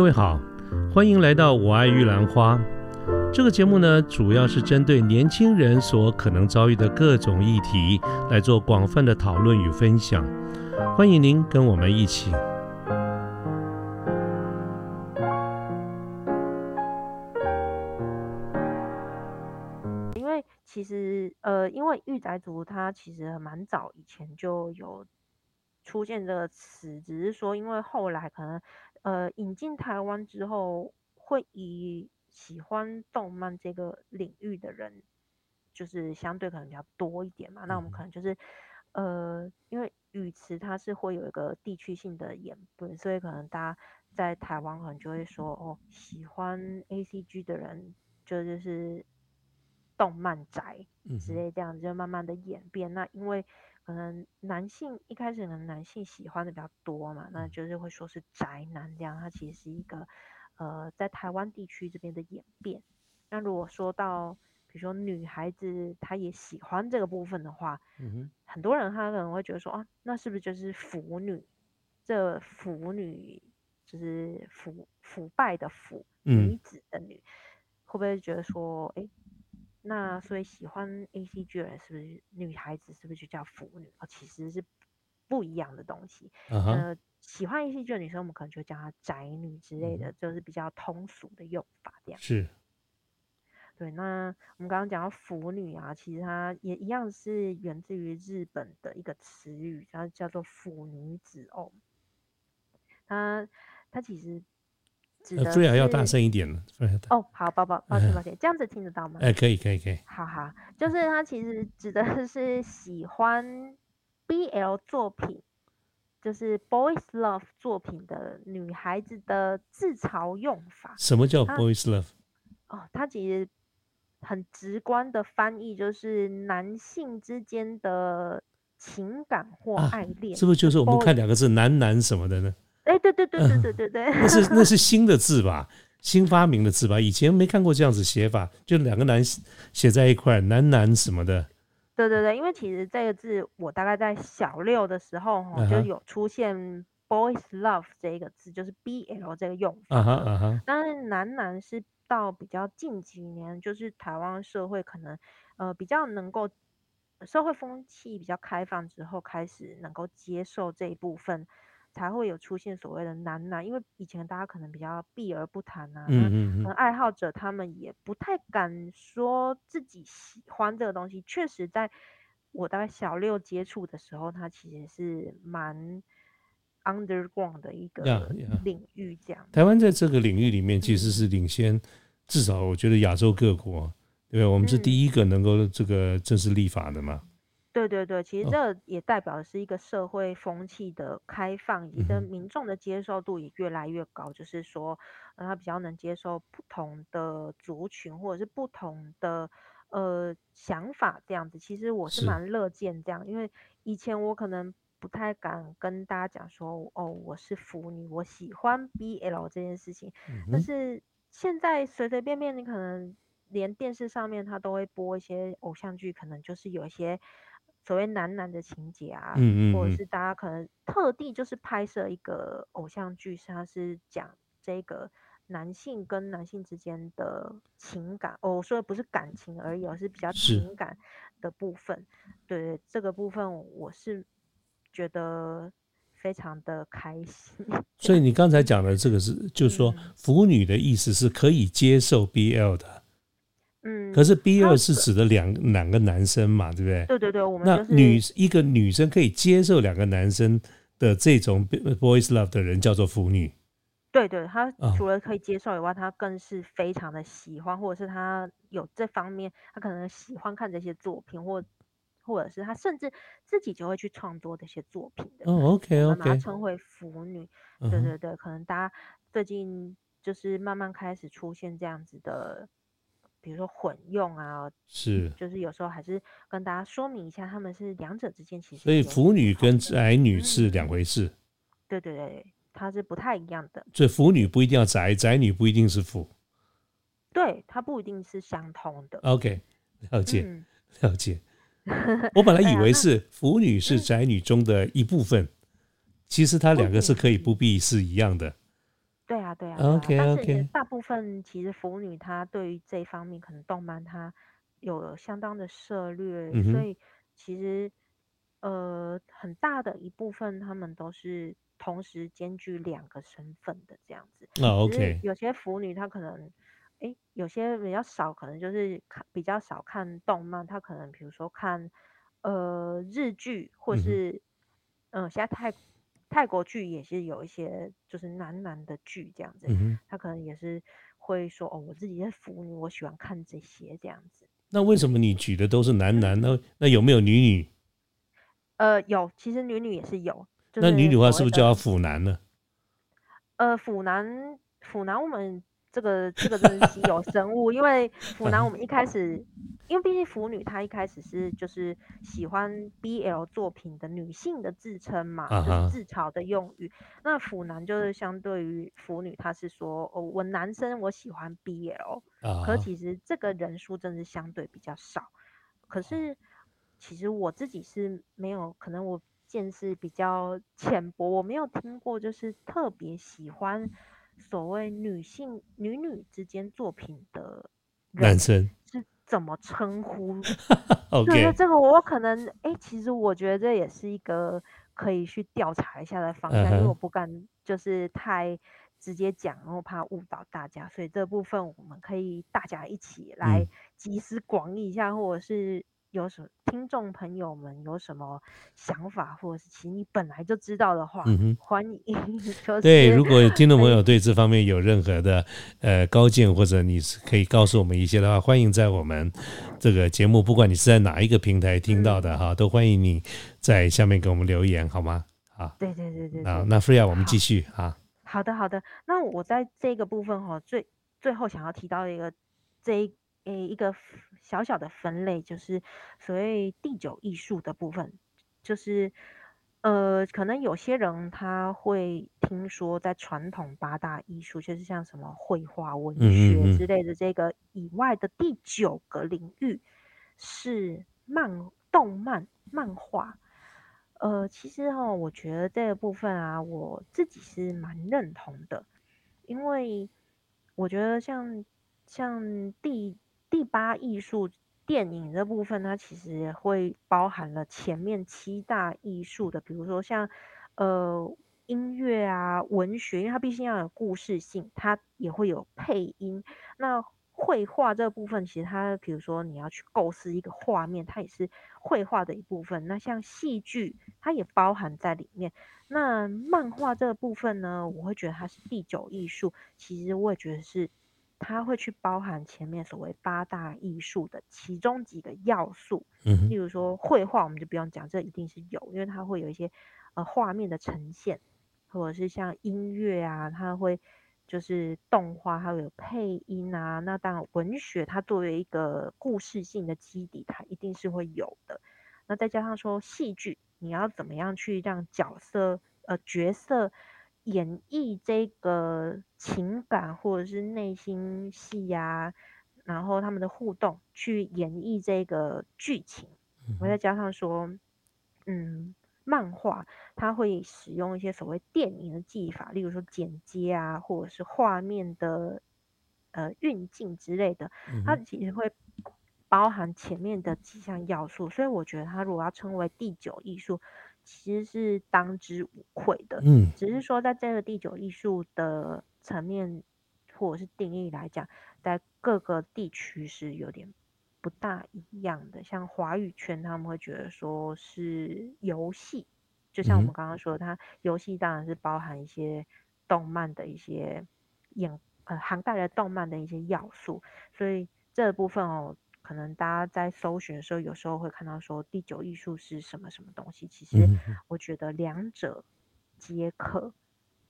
各位好，欢迎来到我爱玉兰花。这个节目呢，主要是针对年轻人所可能遭遇的各种议题来做广泛的讨论与分享。欢迎您跟我们一起。因为其实呃，因为御宅族它其实蛮早以前就有出现这个词，只是说因为后来可能呃引进台湾之后，会以喜欢动漫这个领域的人，就是相对可能比较多一点嘛。那我们可能就是呃，因为语词它是会有一个地区性的演变，所以可能大家在台湾可能就会说哦，喜欢 A C G 的人就就是动漫宅之类这样子，就慢慢的演变。那因为可能男性一开始可能男性喜欢的比较多嘛，那就是会说是宅男这样。它其实是一个呃，在台湾地区这边的演变。那如果说到比如说女孩子她也喜欢这个部分的话，嗯哼，很多人他可能会觉得说啊，那是不是就是腐女？这腐女就是腐腐败的腐，嗯女子的女，会不会觉得说，哎，那所以喜欢 A C G 的人是不是女孩子是不是就叫腐女？哦，其实是不一样的东西。呃，喜欢 A C G 的女生，我们可能就叫她宅女之类的，就是比较通俗的用法这样。是，对，那我们刚刚讲到腐女啊，其实它也一样是源自于日本的一个词语，它叫做腐女子哦。它它其实指呃，的菲尔要大声一点了，菲尔要大，哦，好，抱抱抱歉抱歉，这样子听得到吗？哎，可以，可以，可以，好好，就是他其实指的是喜欢 BL 作品，就是 boys love 作品的女孩子的自嘲用法。什么叫 boys love？哦，它其实很直观的翻译就是男性之间的情感或啊爱恋。是不是就是我们看两个字“男男”什么的呢？哎，对对对对对对对，那是 那是新的字吧？新发明的字吧？以前没看过这样子写法，就两个男写在一块，男男什么的。对对对，因为其实这个字我大概在小六的时候哈，就嗯哼有出现 boys love 这一个字，就是 BL 这个用法啊哈了啊哈，但是男男是到比较近几年，就是台湾社会可能呃比较能够社会风气比较开放之后，开始能够接受这一部分，才会有出现所谓的男男。因为以前大家可能比较避而不谈啊，嗯嗯嗯，爱好者他们也不太敢说自己喜欢这个东西。确实，在我大概小六接触的时候，它其实是蛮 underground 的一个领域，这样。台湾在这个领域里面其实是领先，至少我觉得亚洲各国，对？我们是嗯第一个能够这个正式立法的嘛。对对对，其实哦这也代表的是一个社会风气的开放，以及跟民众的接受度也越来越高。就是说，呃，他比较能接受不同的族群或者是不同的呃想法这样子。其实我是是蛮乐见这样，因为以前我可能不太敢跟大家讲说，哦，我是腐女，我喜欢 BL 这件事情。嗯，但是现在随随便便，你可能连电视上面他都会播一些偶像剧，可能就是有一些所谓男男的情节啊，嗯嗯嗯或者是大家可能特地就是拍摄一个偶像剧，是它是讲这个男性跟男性之间的情感。哦，我说的不是感情而已，而是比较情感的部分。对这个部分，我是觉得非常的开心。所以你刚才讲的这个是，就是说嗯腐女的意思是可以接受 BL 的，嗯，可是 B 二是指的两两个男生嘛，对不对？对对对，我们那就是女一个女生可以接受两个男生的这种 boys love 的人叫做腐女。对对，他哦除了可以接受以外，他更是非常的喜欢，或者是他有这方面，他可能喜欢看这些作品，或或者是他甚至自己就会去创作这些作品的。哦，OK 我们把它称为腐女。对对对，可能大家最近就是慢慢开始出现这样子的，比如说混用啊，是，就是有时候还是跟大家说明一下，他们是两者之间其实所以腐女跟宅女是嗯两回事，对对对，它是不太一样的。所以腐女不一定要宅，宅女不一定是腐。对，它不一定是相通的。OK，了解嗯，了解。我本来以为是腐女是嗯宅女中的一部分，其实它两个是可以不必是一样的。对啊，啊，对啊。对啊 OK，但 OK 是大部分其实腐女她对于这一方面，可能动漫她有相当的涉略，嗯哼所以其实呃很大的一部分他们都是同时兼具两个身份的这样子。啊只是，OK，有些腐女她可能，诶，有些比较少，可能就是看比较少看动漫，她可能比如说看呃日剧，或嗯哼是嗯、呃现在泰泰国剧也是有一些就是男男的剧这样子，嗯哼。她可能也是会说哦，我自己是腐女，我喜欢看这些这样子。那为什么你举的都是男男？那那有没有女女？呃，有，其实女女也是有，就那女女的话是不是就要腐男呢？呃，腐男，腐男，我们这个这个真的是稀有生物，因为腐男我们一开始，因为毕竟腐女她一开始是就是喜欢 BL 作品的女性的自称嘛，就是自嘲的用语。那腐男就是相对于腐女，他是说哦，我男生我喜欢 BL，啊可其实这个人数真的是相对比较少。可是其实我自己是没有，可能我见识比较浅薄，我没有听过就是特别喜欢所谓女性女女之间作品的男生。是怎么称呼。对这个我可能哎，其实我觉得这也是一个可以去调查一下的方向，因为我不敢就是太直接讲，然后怕误导大家，所以这部分我们可以大家一起来嗯。集思广益一下，或者是有什么听众朋友们有什么想法，或者是其实你本来就知道的话，嗯哼。欢迎 就是对，如果听众朋友对这方面有任何的呃高见，或者你是可以告诉我们一些的话，欢迎在我们这个节目，不管你是在哪一个平台听到的哈，都欢迎你在下面给我们留言，好吗？啊，对对对对啊，那 Freya 我们继续啊。好的，好的。那我在这个部分哈、最最后想要提到一个这一诶一个小小的分类，就是所谓第九艺术的部分，就是呃，可能有些人他会听说，在传统八大艺术，就是像什么绘画、文学嗯之。类的这个以外的第九个领域是漫、动漫、漫画。呃，其实哈、我觉得这个部分啊，我自己是蛮认同的，因为我觉得像像第第八艺术电影这部分，它其实会包含了前面七大艺术的，比如说像呃音乐啊、文学，因为它毕竟要有故事性，它也会有配音。那绘画这部分，其实它比如说你要去构思一个画面，它也是绘画的一部分。那像戏剧，它也包含在里面。那漫画这部分呢，我会觉得它是第九艺术，其实我也觉得是它会去包含前面所谓八大艺术的其中几个要素。嗯，例如说绘画，我们就不用讲，这一定是有，因为它会有一些呃画面的呈现，或者是像音乐啊，它会就是动画，它会有配音啊。那当然文学它作为一个故事性的基底，它一定是会有的。那再加上说戏剧，你要怎么样去让角色呃角色演绎这个情感或者是内心戏呀、然后他们的互动去演绎这个剧情，我再加上说，嗯，漫画它会使用一些所谓电影的技法，例如说剪接啊，或者是画面的呃运镜之类的，它其实会包含前面的几项要素，所以我觉得它如果要称为第九艺术，其实是当之无愧的。嗯只是说在这个第九艺术的层面或者是定义来讲，在各个地区是有点不大一样的。像华语圈，他们会觉得说是游戏，就像我嗯们刚刚说的，它游戏当然是包含一些动漫的一些演呃涵盖了动漫的一些要素，所以这部分哦。可能大家在搜寻的时候，有时候会看到说第九艺术是什么什么东西。其实我觉得两者皆可，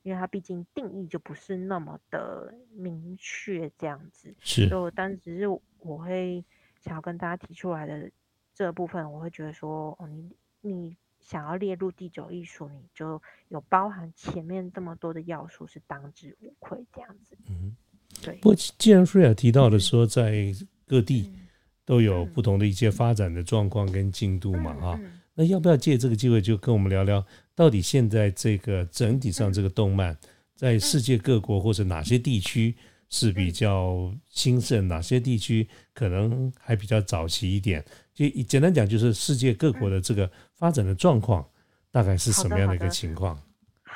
因为它毕竟定义就不是那么的明确这样子。是所以我当只是我会想要跟大家提出来的这部分，我会觉得说，哦，你你想要列入第九艺术，你就有包含前面这么多的要素，是当之无愧这样子。嗯对不，过既然 Freya 提到的说在各地嗯都有嗯不同的一些发展的状况跟进度嘛哈，嗯嗯那要不要借这个机会就跟我们聊聊，到底现在这个整体上这个动漫在世界各国或者哪些地区是比较兴盛，哪些地区可能还比较早期一点。就简单讲，就是世界各国的这个发展的状况，大概是什么样的一个情况？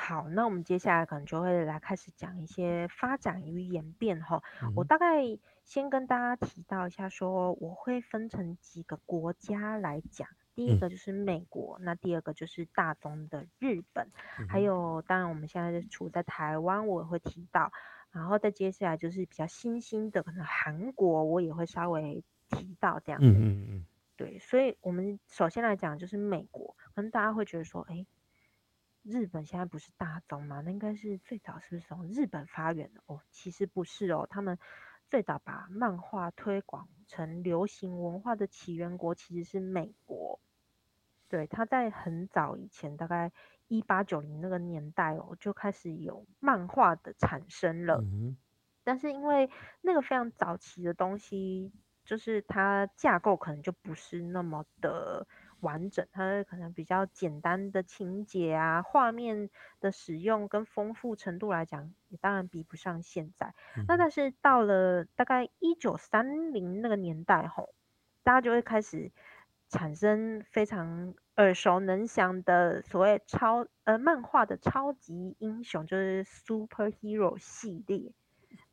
好，那我们接下来可能就会来开始讲一些发展与演变哈。我大概先跟大家提到一下，说我会分成几个国家来讲。第一个就是美国，那第二个就是大宗的日本，还有当然我们现在处在台湾，我也会提到。然后再接下来就是比较新兴的，可能韩国我也会稍微提到这样子。嗯嗯嗯。对，所以我们首先来讲就是美国，可能大家会觉得说，哎。日本现在不是大宗吗？那应该是最早是不是从日本发源的哦？其实不是哦，他们最早把漫画推广成流行文化的起源国其实是美国。对，他在很早以前，大概一八九零那个年代哦，就开始有漫画的产生了。嗯。但是因为那个非常早期的东西，就是它架构可能就不是那么的。完整，它可能比较简单的情节啊，画面的使用跟丰富程度来讲，也当然比不上现在。那但是到了大概一九三零那个年代吼，大家就会开始产生非常耳熟能详的所谓超呃漫画的超级英雄，就是 superhero 系列，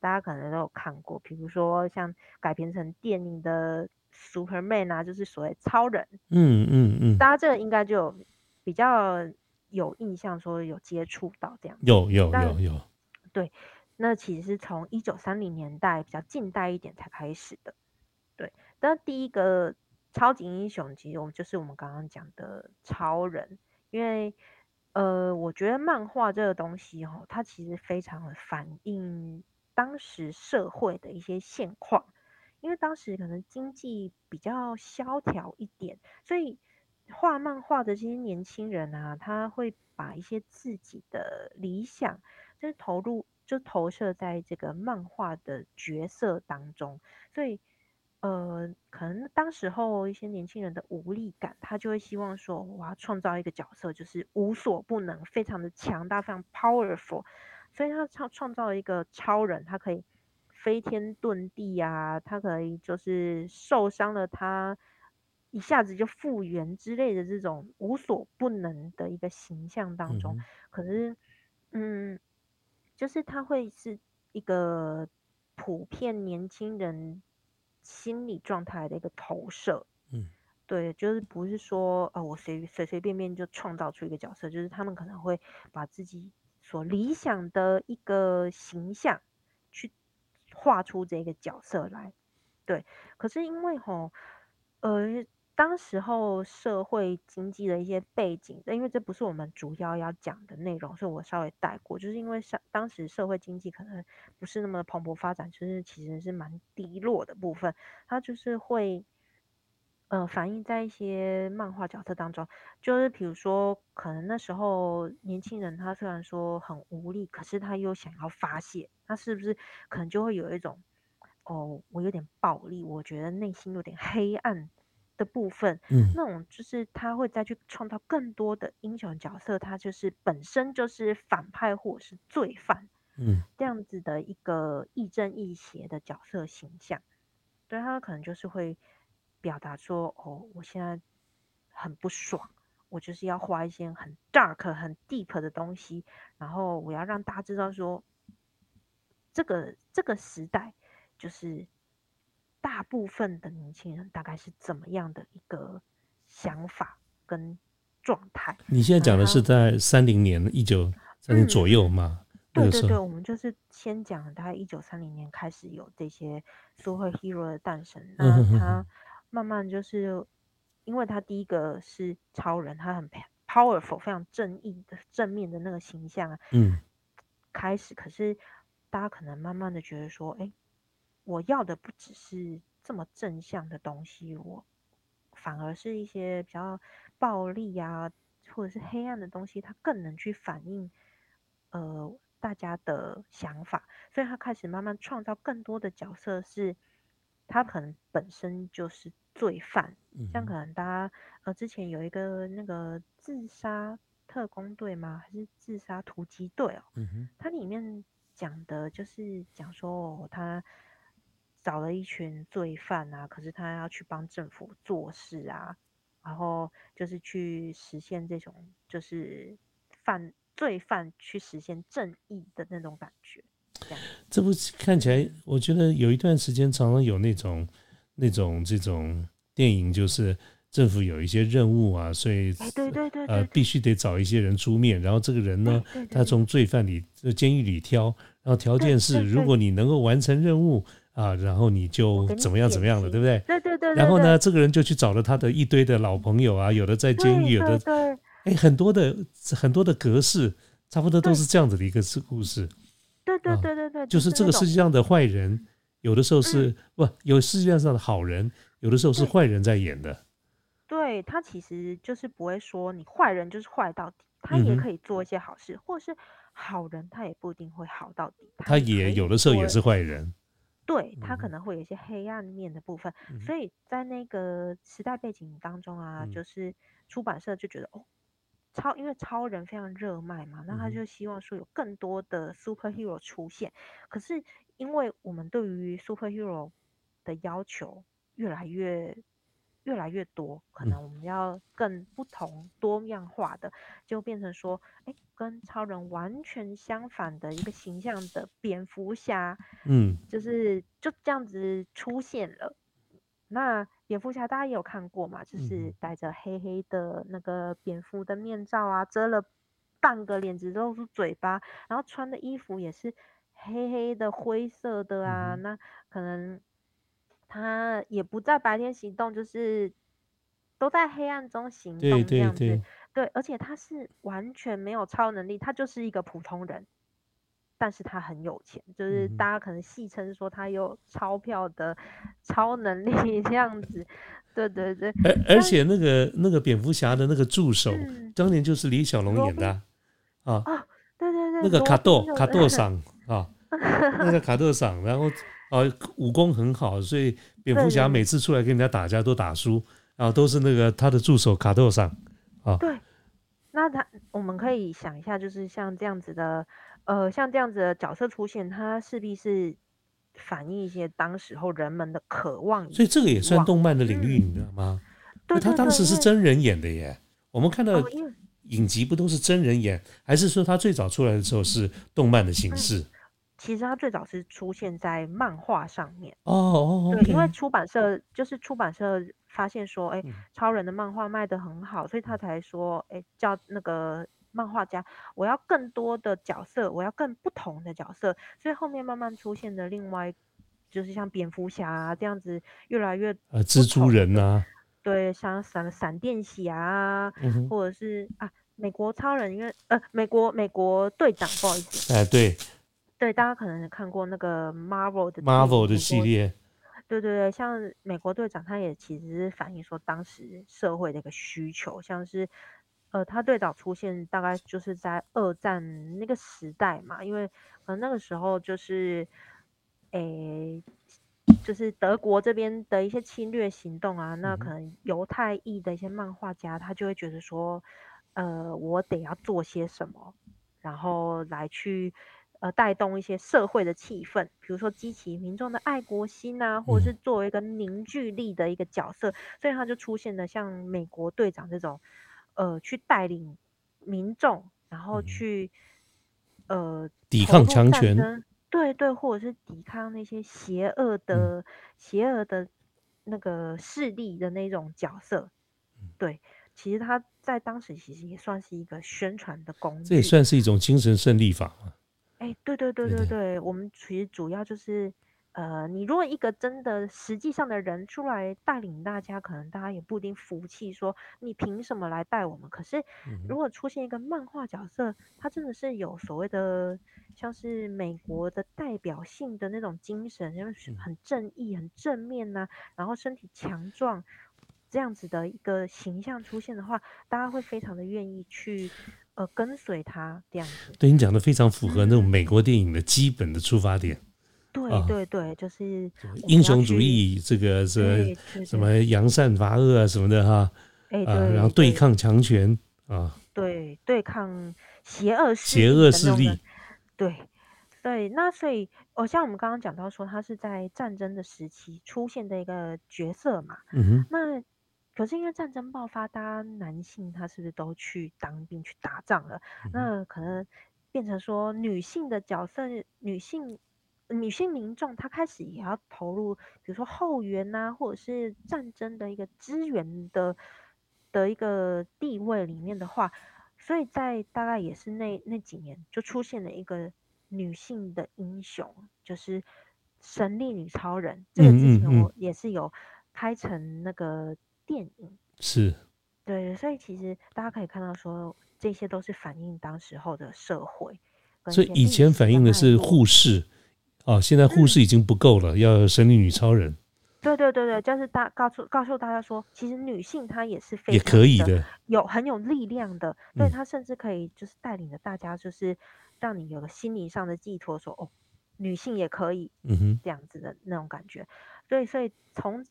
大家可能都有看过，比如说像改编成电影的。Superman 啊，就是所谓超人。嗯嗯嗯，大家这个应该就比较有印象，说有接触到这样。有有有有。对，那其实是从一九三零年代比较近代一点才开始的。对，那第一个超级英雄，其实我们就是我们刚刚讲的超人，因为呃，我觉得漫画这个东西哦，它其实非常的反映当时社会的一些现况。因为当时可能经济比较萧条一点，所以画漫画的这些年轻人啊，他会把一些自己的理想，就是投入，就投射在这个漫画的角色当中。所以，呃，可能当时候一些年轻人的无力感，他就会希望说，我要创造一个角色，就是无所不能，非常的强大，非常 powerful。所以他创创造了一个超人，他可以。飞天遁地啊，他可以就是受伤了，他一下子就复原之类的这种无所不能的一个形象当中，可是，嗯，就是他会是一个普遍年轻人心理状态的一个投射，嗯，对，就是不是说呃我随随随便便就创造出一个角色，就是他们可能会把自己所理想的一个形象去。画出这个角色来，对。可是因为吼，呃，当时候社会经济的一些背景，因为这不是我们主要要讲的内容，所以我稍微带过。就是因为上当时社会经济可能不是那么蓬勃发展，就是其实是蛮低落的部分，它就是会。呃，反映在一些漫画角色当中，就是比如说，可能那时候年轻人他虽然说很无力，可是他又想要发泄，他是不是可能就会有一种，哦，我有点暴力，我觉得内心有点黑暗的部分，嗯，那种就是他会再去创造更多的英雄角色，他就是本身就是反派或者是罪犯，嗯，这样子的一个亦正亦邪的角色形象，对他可能就是会。表达说哦，我现在很不爽，我就是要画一些很 dark、很 deep 的东西，然后我要让大家知道说，这个这个时代就是大部分的年轻人大概是怎么样的一个想法跟状态。你现在讲的是在三零年、一九三零左右吗？对对对，我们就是先讲大概一九三零年开始有这些 superhero 的诞生，那他。慢慢就是，因为他第一个是超人，他很 powerful，非常正义的正面的那个形象啊。嗯。开始，可是大家可能慢慢的觉得说，哎，我要的不只是这么正向的东西，我反而是一些比较暴力啊，或者是黑暗的东西，它更能去反映呃大家的想法，所以他开始慢慢创造更多的角色是。他可能本身就是罪犯，像可能大家呃之前有一个那个自杀特工队吗？还是自杀突击队哦？嗯哼，它里面讲的就是讲说哦他找了一群罪犯啊，可是他要去帮政府做事啊，然后就是去实现这种就是犯罪犯去实现正义的那种感觉。这部看起来，我觉得有一段时间常常有那种那种这种电影，就是政府有一些任务啊，所以哎，对对对对呃必须得找一些人出面，然后这个人呢，他从罪犯里、呃监狱里挑，然后条件是如果你能够完成任务啊，然后你就怎么样怎么样的，对不对？对对对，然后呢，这个人就去找了他的一堆的老朋友啊，有的在监狱，有的哎，很多的很多的格式，差不多都是这样子的一个故事。对对啊对对对，就是这个世界上的坏人，有的时候是、不有世界上的好人，有的时候是坏人在演的。对他其实就是不会说你坏人就是坏到底，他也可以做一些好事，或是好人他也不一定会好到底，他也有的时候也是坏人。对他可能会有一些黑暗面的部分，嗯所以在那个时代背景当中啊，嗯。就是出版社就觉得哦，超因为超人非常热卖嘛，那他就希望说有更多的 superhero 出现，可是因为我们对于 superhero 的要求越来越越来越多，可嗯。能我们要更不同多样化的，就变成说，哎，跟超人完全相反的一个形象的蝙蝠侠，嗯。就是就这样子出现了。那蝙蝠侠大家也有看过嘛，就嗯是戴着黑黑的那个蝙蝠的面罩啊，遮了半个脸，只露出嘴巴，然后穿的衣服也是黑黑的灰色的啊，嗯那可能他也不在白天行动，就是都在黑暗中行对对动这样子。对，对，而且他是完全没有超能力，他就是一个普通人，但是他很有钱，就是大家可能戏称说他有钞票的超能力这样子。对对对，而而且那个那个蝙蝠侠的那个助手，嗯，当年就是李小龙演的啊，啊对对对，那个卡多卡豆赏啊，那个卡特赏，然后啊武功很好，所以蝙蝠侠每次出来跟人家打架都打输，然后都是那个他的助手卡豆赏。对，那他我们可以想一下，就是像这样子的，呃，像这样子的角色出现，他势必是反映一些当时候人们的渴望所以这个也算动漫的领域，嗯你知道吗？对他当时是真人演的耶。我们看到影集不都是真人演，还是说他最早出来的时候是动漫的形式？其实他最早是出现在漫画上面。哦哦对，因为出版社就是出版社发现说，哎、嗯超人的漫画卖得很好，所以他才说，哎、叫那个漫画家，我要更多的角色，我要更不同的角色，所以后面慢慢出现的另外就是像蝙蝠侠啊这样子，越来越呃，蜘蛛人呐，对，像闪闪电侠啊，嗯，或者是啊美国超人，因为呃美国美国队长，不好意思，哎，对。对，大家可能看过那个 Marvel 的，Marvel 的系列，对对对，像美国队长，他也其实是反映说当时社会的一个需求，像是呃，他最早出现大概就是在二战那个时代嘛，因为可能那个时候就是，诶，就是德国这边的一些侵略行动啊，那可能犹太裔的一些漫画家，他就会觉得说，呃，我得要做些什么，然后来去呃带动一些社会的气氛，比如说激起民众的爱国心啊，或者是作为一个凝聚力的一个角色，所以他就出现了像美国队长这种，呃，去带领民众，然后嗯去呃抵抗强权对对，或者是抵抗那些邪恶的、邪恶的那个势力的那种角色。嗯对，其实他在当时其实也算是一个宣传的工具。这也算是一种精神胜利法嘛。哎，对对对对对对对，我们其实主要就是，呃，你如果一个真的实际上的人出来带领大家，可能大家也不一定服气，说你凭什么来带我们？可是如果出现一个漫画角色，他真的是有所谓的，像是美国的代表性的那种精神，就是嗯很正义、很正面呐、然后身体强壮。这样子的一个形象出现的话，大家会非常的愿意去呃跟随他这样子。对你讲的非常符合那种美国电影的基本的出发点，对啊对对，就是英雄主义，这个是什么扬善罚恶啊什么的哈哎啊，对，然后对对抗强权啊，对对抗邪恶势邪恶势力，对对。那所以，哦，像我们刚刚讲到说，他是在战争的时期出现的一个角色嘛。嗯哼。那可是因为战争爆发，大家男性他是不是都去当兵去打仗了？那可能变成说女性的角色，女性。女性民众，她开始也要投入，比如说后援呐，或者是战争的一个支援的的一个地位里面的话，所以在大概也是那那几年，就出现了一个女性的英雄，就是神力女超人。这个之前我也是有拍成那个电影，是，对，所以其实大家可以看到说，这些都是反映当时候的社会。所以以前反映的是护士。哦，现在护士已经不够了，要神力女超人。对对对对，就是大告诉告诉大家说，其实女性她也是非也可以的，有很有力量的，对她甚至可以就是带领着大家，就是让你有个心灵上的寄托，说哦，女性也可以，嗯哼，这样子的那种感觉。对，所以从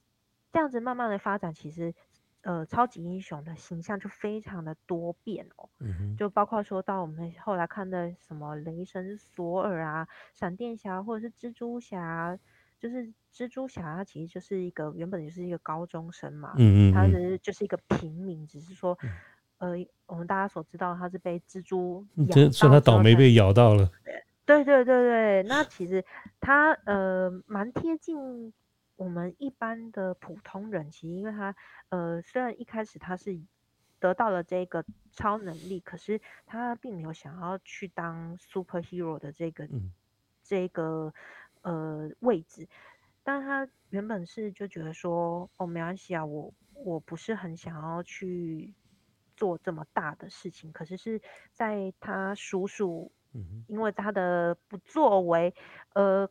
这样子慢慢的发展，其实。呃，超级英雄的形象就非常的多变哦，就包括说到我们后来看的什么雷神索尔啊、闪电侠或者是蜘蛛侠，就是蜘蛛侠他其实就是一个原本就是一个高中生嘛，嗯嗯，他是就是一个平民，只是说，呃，我们大家所知道他是被蜘蛛咬，所以他倒霉被咬到了，对对对对，那其实他呃蛮贴近。我们一般的普通人，其实因为他，呃，虽然一开始他是得到了这个超能力，可是他并没有想要去当 superhero 的这个，这个呃位置。但他原本是就觉得说，哦，没关系啊，我我不是很想要去做这么大的事情。可是是在他叔叔，因为他的不作为，呃。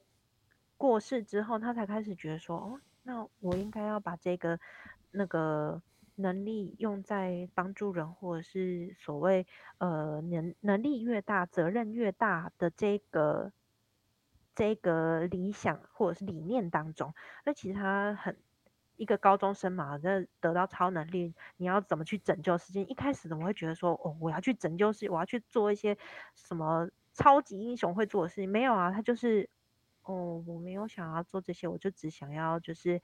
过世之后，他才开始觉得说，哦，那我应该要把这个那个能力用在帮助人，或者是所谓呃能能力越大，责任越大的这个这个理想或者是理念当中。那其实他很一个高中生嘛，那得到超能力，你要怎么去拯救世界？一开始怎么会觉得说，哦，我要去拯救世界，我要去做一些什么超级英雄会做的事情？没有啊，他就是。哦，我没有想要做这些，我就只想要就是，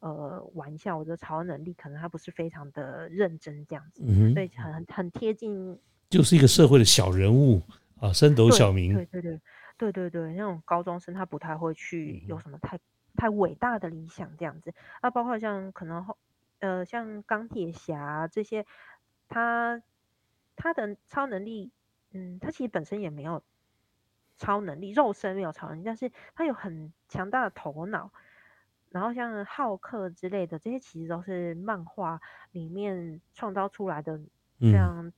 呃，玩一下我的超能力，可能他不是非常的认真这样子，所以很很贴近，就是一个社会的小人物啊，升斗小民，对对对对对对，那种高中生他不太会去有什么太太伟大的理想这样子，啊，包括像可能后呃像钢铁侠这些，他他的超能力，嗯，他其实本身也没有。超能力，肉身没有超能力，但是他有很强大的头脑。然后像浩克之类的，这些其实都是漫画里面创造出来的，这样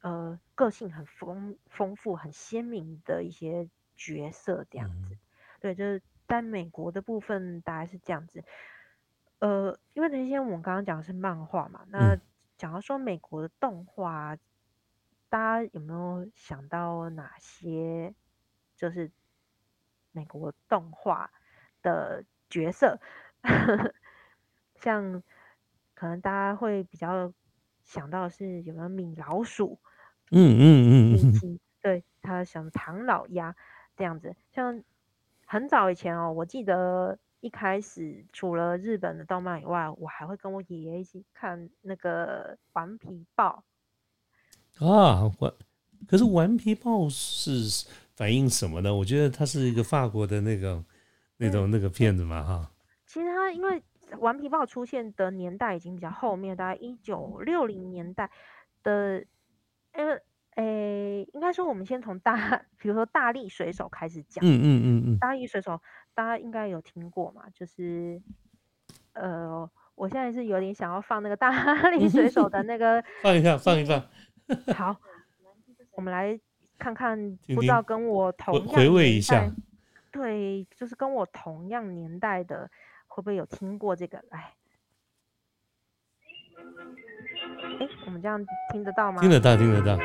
呃个性很丰丰富、很鲜明的一些角色这样子。对，就是在美国的部分大概是这样子。呃，因为那些我们刚刚讲的是漫画嘛，那讲到说美国的动画，大家有没有想到哪些？就是美国动画的角色，像可能大家会比较想到是有没有米老鼠，嗯嗯嗯嗯，对他想唐老鸭这样子。像很早以前哦，我记得一开始除了日本的动漫以外，我还会跟我爷爷一起看那个顽皮豹啊。我可是顽皮豹是。反映什么呢？我觉得它是一个法国的那个那种那个片子嘛，哈。其实它因为顽皮豹出现的年代已经比较后面，大概一九六零年代的，因为，诶，应该说我们先从大，比如说大力水手开始讲。嗯嗯嗯嗯。大力水手大家应该有听过嘛？就是，呃，我现在是有点想要放那个大力水手的那个。放一下，放一放。好，我们来。看看，不知道跟我同样回味一下，对，就是跟我同样年代的，会不会有听过这个？哎，哎，我们这样听得到吗？听得到，听得到。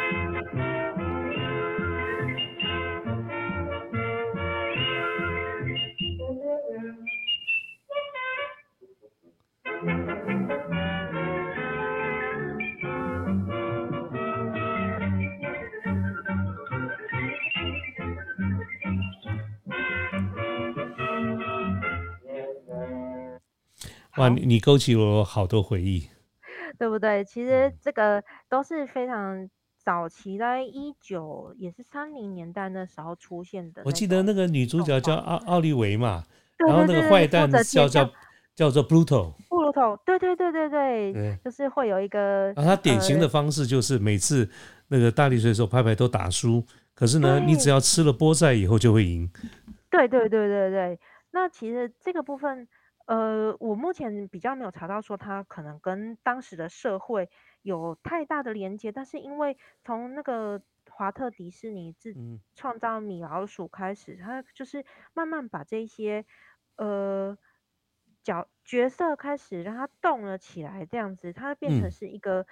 哇，你你勾起了我好多回忆。对不对？其实这个都是非常早期，在一九也是三零年代那时候出现的。我记得那个女主角叫奥奥利维嘛，对然后那个坏蛋叫叫叫叫做 Pluto，布鲁头，对对对对对，对，就是会有一个然后他典型的呃方式就是每次那个大力水手拍牌都打输，可是呢，你只要吃了菠菜以后就会赢。对对对对对，那其实这个部分，呃，我目前比较没有查到说它可能跟当时的社会有太大的连接，但是因为从那个华特迪士尼自嗯创造米老鼠开始，它就是慢慢把这些呃角角色开始让它动了起来，这样子，它变成嗯是一个。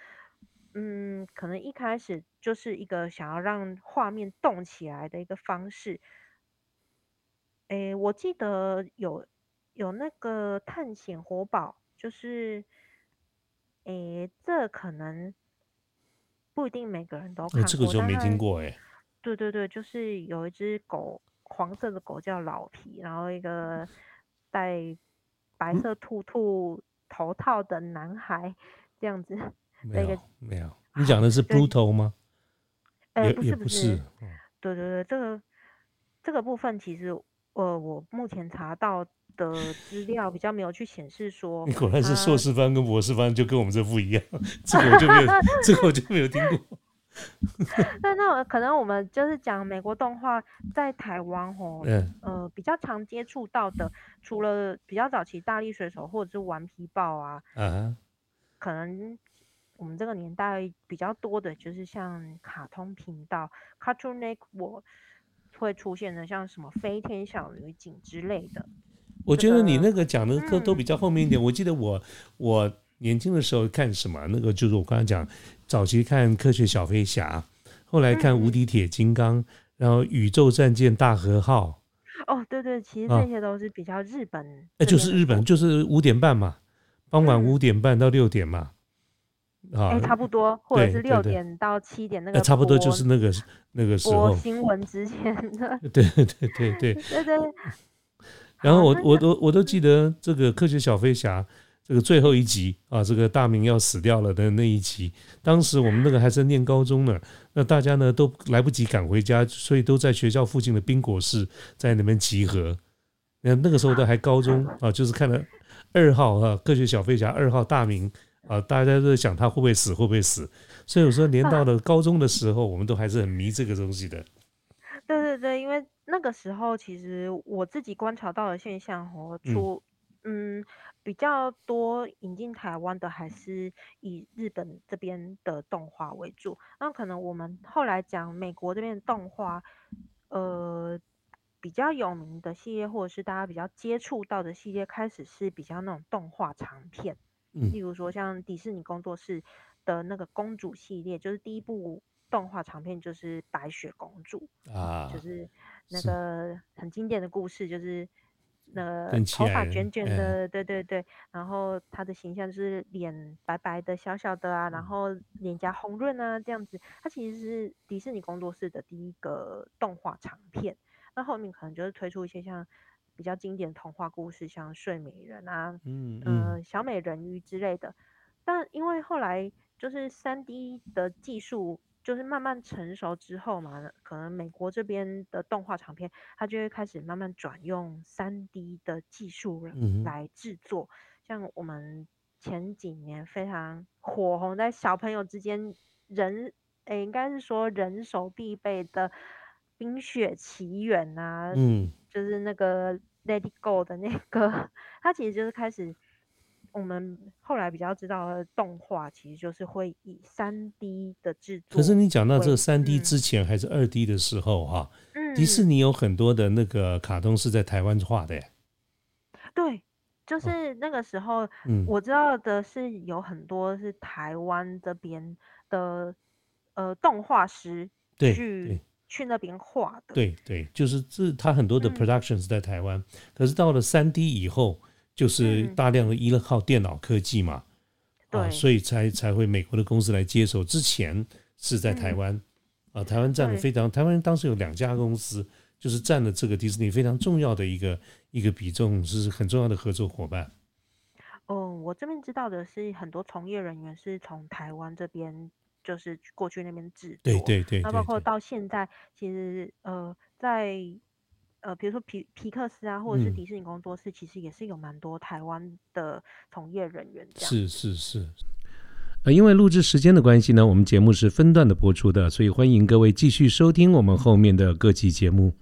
嗯，可能一开始就是一个想要让画面动起来的一个方式，诶，我记得有有那个探险活宝，就是，诶，这可能不一定每个人都呃，看过，这个就没听过哎。对对对，就是有一只狗，黄色的狗叫老皮，然后一个戴白嗯色兔兔头套的男孩，这样子的没有没有，你讲的是对 Pluto 吗？呃，也也不是不不是，哦对对对，这个这个部分其实，呃，我目前查到的资料比较没有去显示说你果然是硕士班跟博士班，就跟我们这不一样。这个我就没有，这个我就没有听过。那那可能我们就是讲美国动画在台湾哦，嗯呃，比较常接触到的，除了比较早期大力水手或者是顽皮豹啊，啊，可能我们这个年代比较多的就是像卡通频道 Cartoon Network 会出现的，像什么飞天小女警之类的。我觉得你那个讲的都都比较后面一点。我记得我我年轻的时候看什么，那个就是我刚才讲，早期看《科学小飞侠》，后来看《无敌铁金刚》，然后《宇宙战舰大和号》，哦，对对，其实啊这些都是比较日本哎，这边的就是日本，就是五点半嘛，傍晚嗯五点半到六点嘛，啊哎，，差不多，或者是六点到七点那个呃差不多就是那个那个时候，播新闻之前的，对对对对。对对。然后我我都我都记得这个科学小飞侠这个最后一集啊，这个大明要死掉了的那一集，当时我们那个还在念高中呢，那大家呢都来不及赶回家，所以都在学校附近的冰果室在那边集合。那那个时候都还高中啊，就是看了二号啊，科学小飞侠二号大明啊，大家都在想他会不会死，会不会死。所以有时候连到了高中的时候，我们都还是很迷这个东西的。对对对，因为那个时候其实我自己观察到的现象哦，嗯除嗯比较多引进台湾的还是以日本这边的动画为主，那可能我们后来讲美国这边的动画，呃比较有名的系列或者是大家比较接触到的系列，开始是比较那种动画长片，嗯例如说像迪士尼工作室的那个公主系列，就是第一部动画长片就是白雪公主。啊，就是那个很经典的故事，就是那个头发卷卷哎的，对对对，然后他的形象就是脸白白的、小小的啊，然嗯后脸颊红润啊，这样子。它其实是迪士尼工作室的第一个动画长片，那后面可能就是推出一些像比较经典童话故事，像睡美人啊，嗯嗯呃，小美人鱼之类的。但因为后来就是三 D 的技术就是慢慢成熟之后嘛，可能美国这边的动画长片，它就会开始慢慢转用三 D 的技术了来制作。像我们前几年非常火红在小朋友之间人，诶，应该是说人手必备的《冰雪奇缘》啊，嗯。就是那个 Let It Go 的那个，它其实就是开始我们后来比较知道的动画，其实就是会以三 D 的制作。可是你讲到这个三 D 嗯之前还是二 D 的时候哈、嗯，迪士尼有很多的那个卡通是在台湾画的耶。对，就是那个时候嗯，我知道的是有很多是台湾这边的呃动画师对去对去那边画的。对对，就是这他很多的嗯 production 是在台湾，可是到了三 D 以后，就是嗯。大量的依靠电脑科技嘛，啊，对。所以才才会美国的公司来接手。之前是在台嗯。湾，啊，台湾占了非常，台湾当时有两家公司，就是占了这个迪士尼非常重要的一个一个比重，是很重要的合作伙伴。哦我这边知道的是，很多从业人员是从台湾这边就是过去那边制作，对对对，那包括到现在，其实呃在呃比如说皮皮克斯啊，或者是嗯迪士尼工作室，其实也是有蛮多台湾的从业人员这样。是是是。呃，因为录制时间的关系呢，我们节目是分段的播出的，所以欢迎各位继续收听我们后面的各期节目。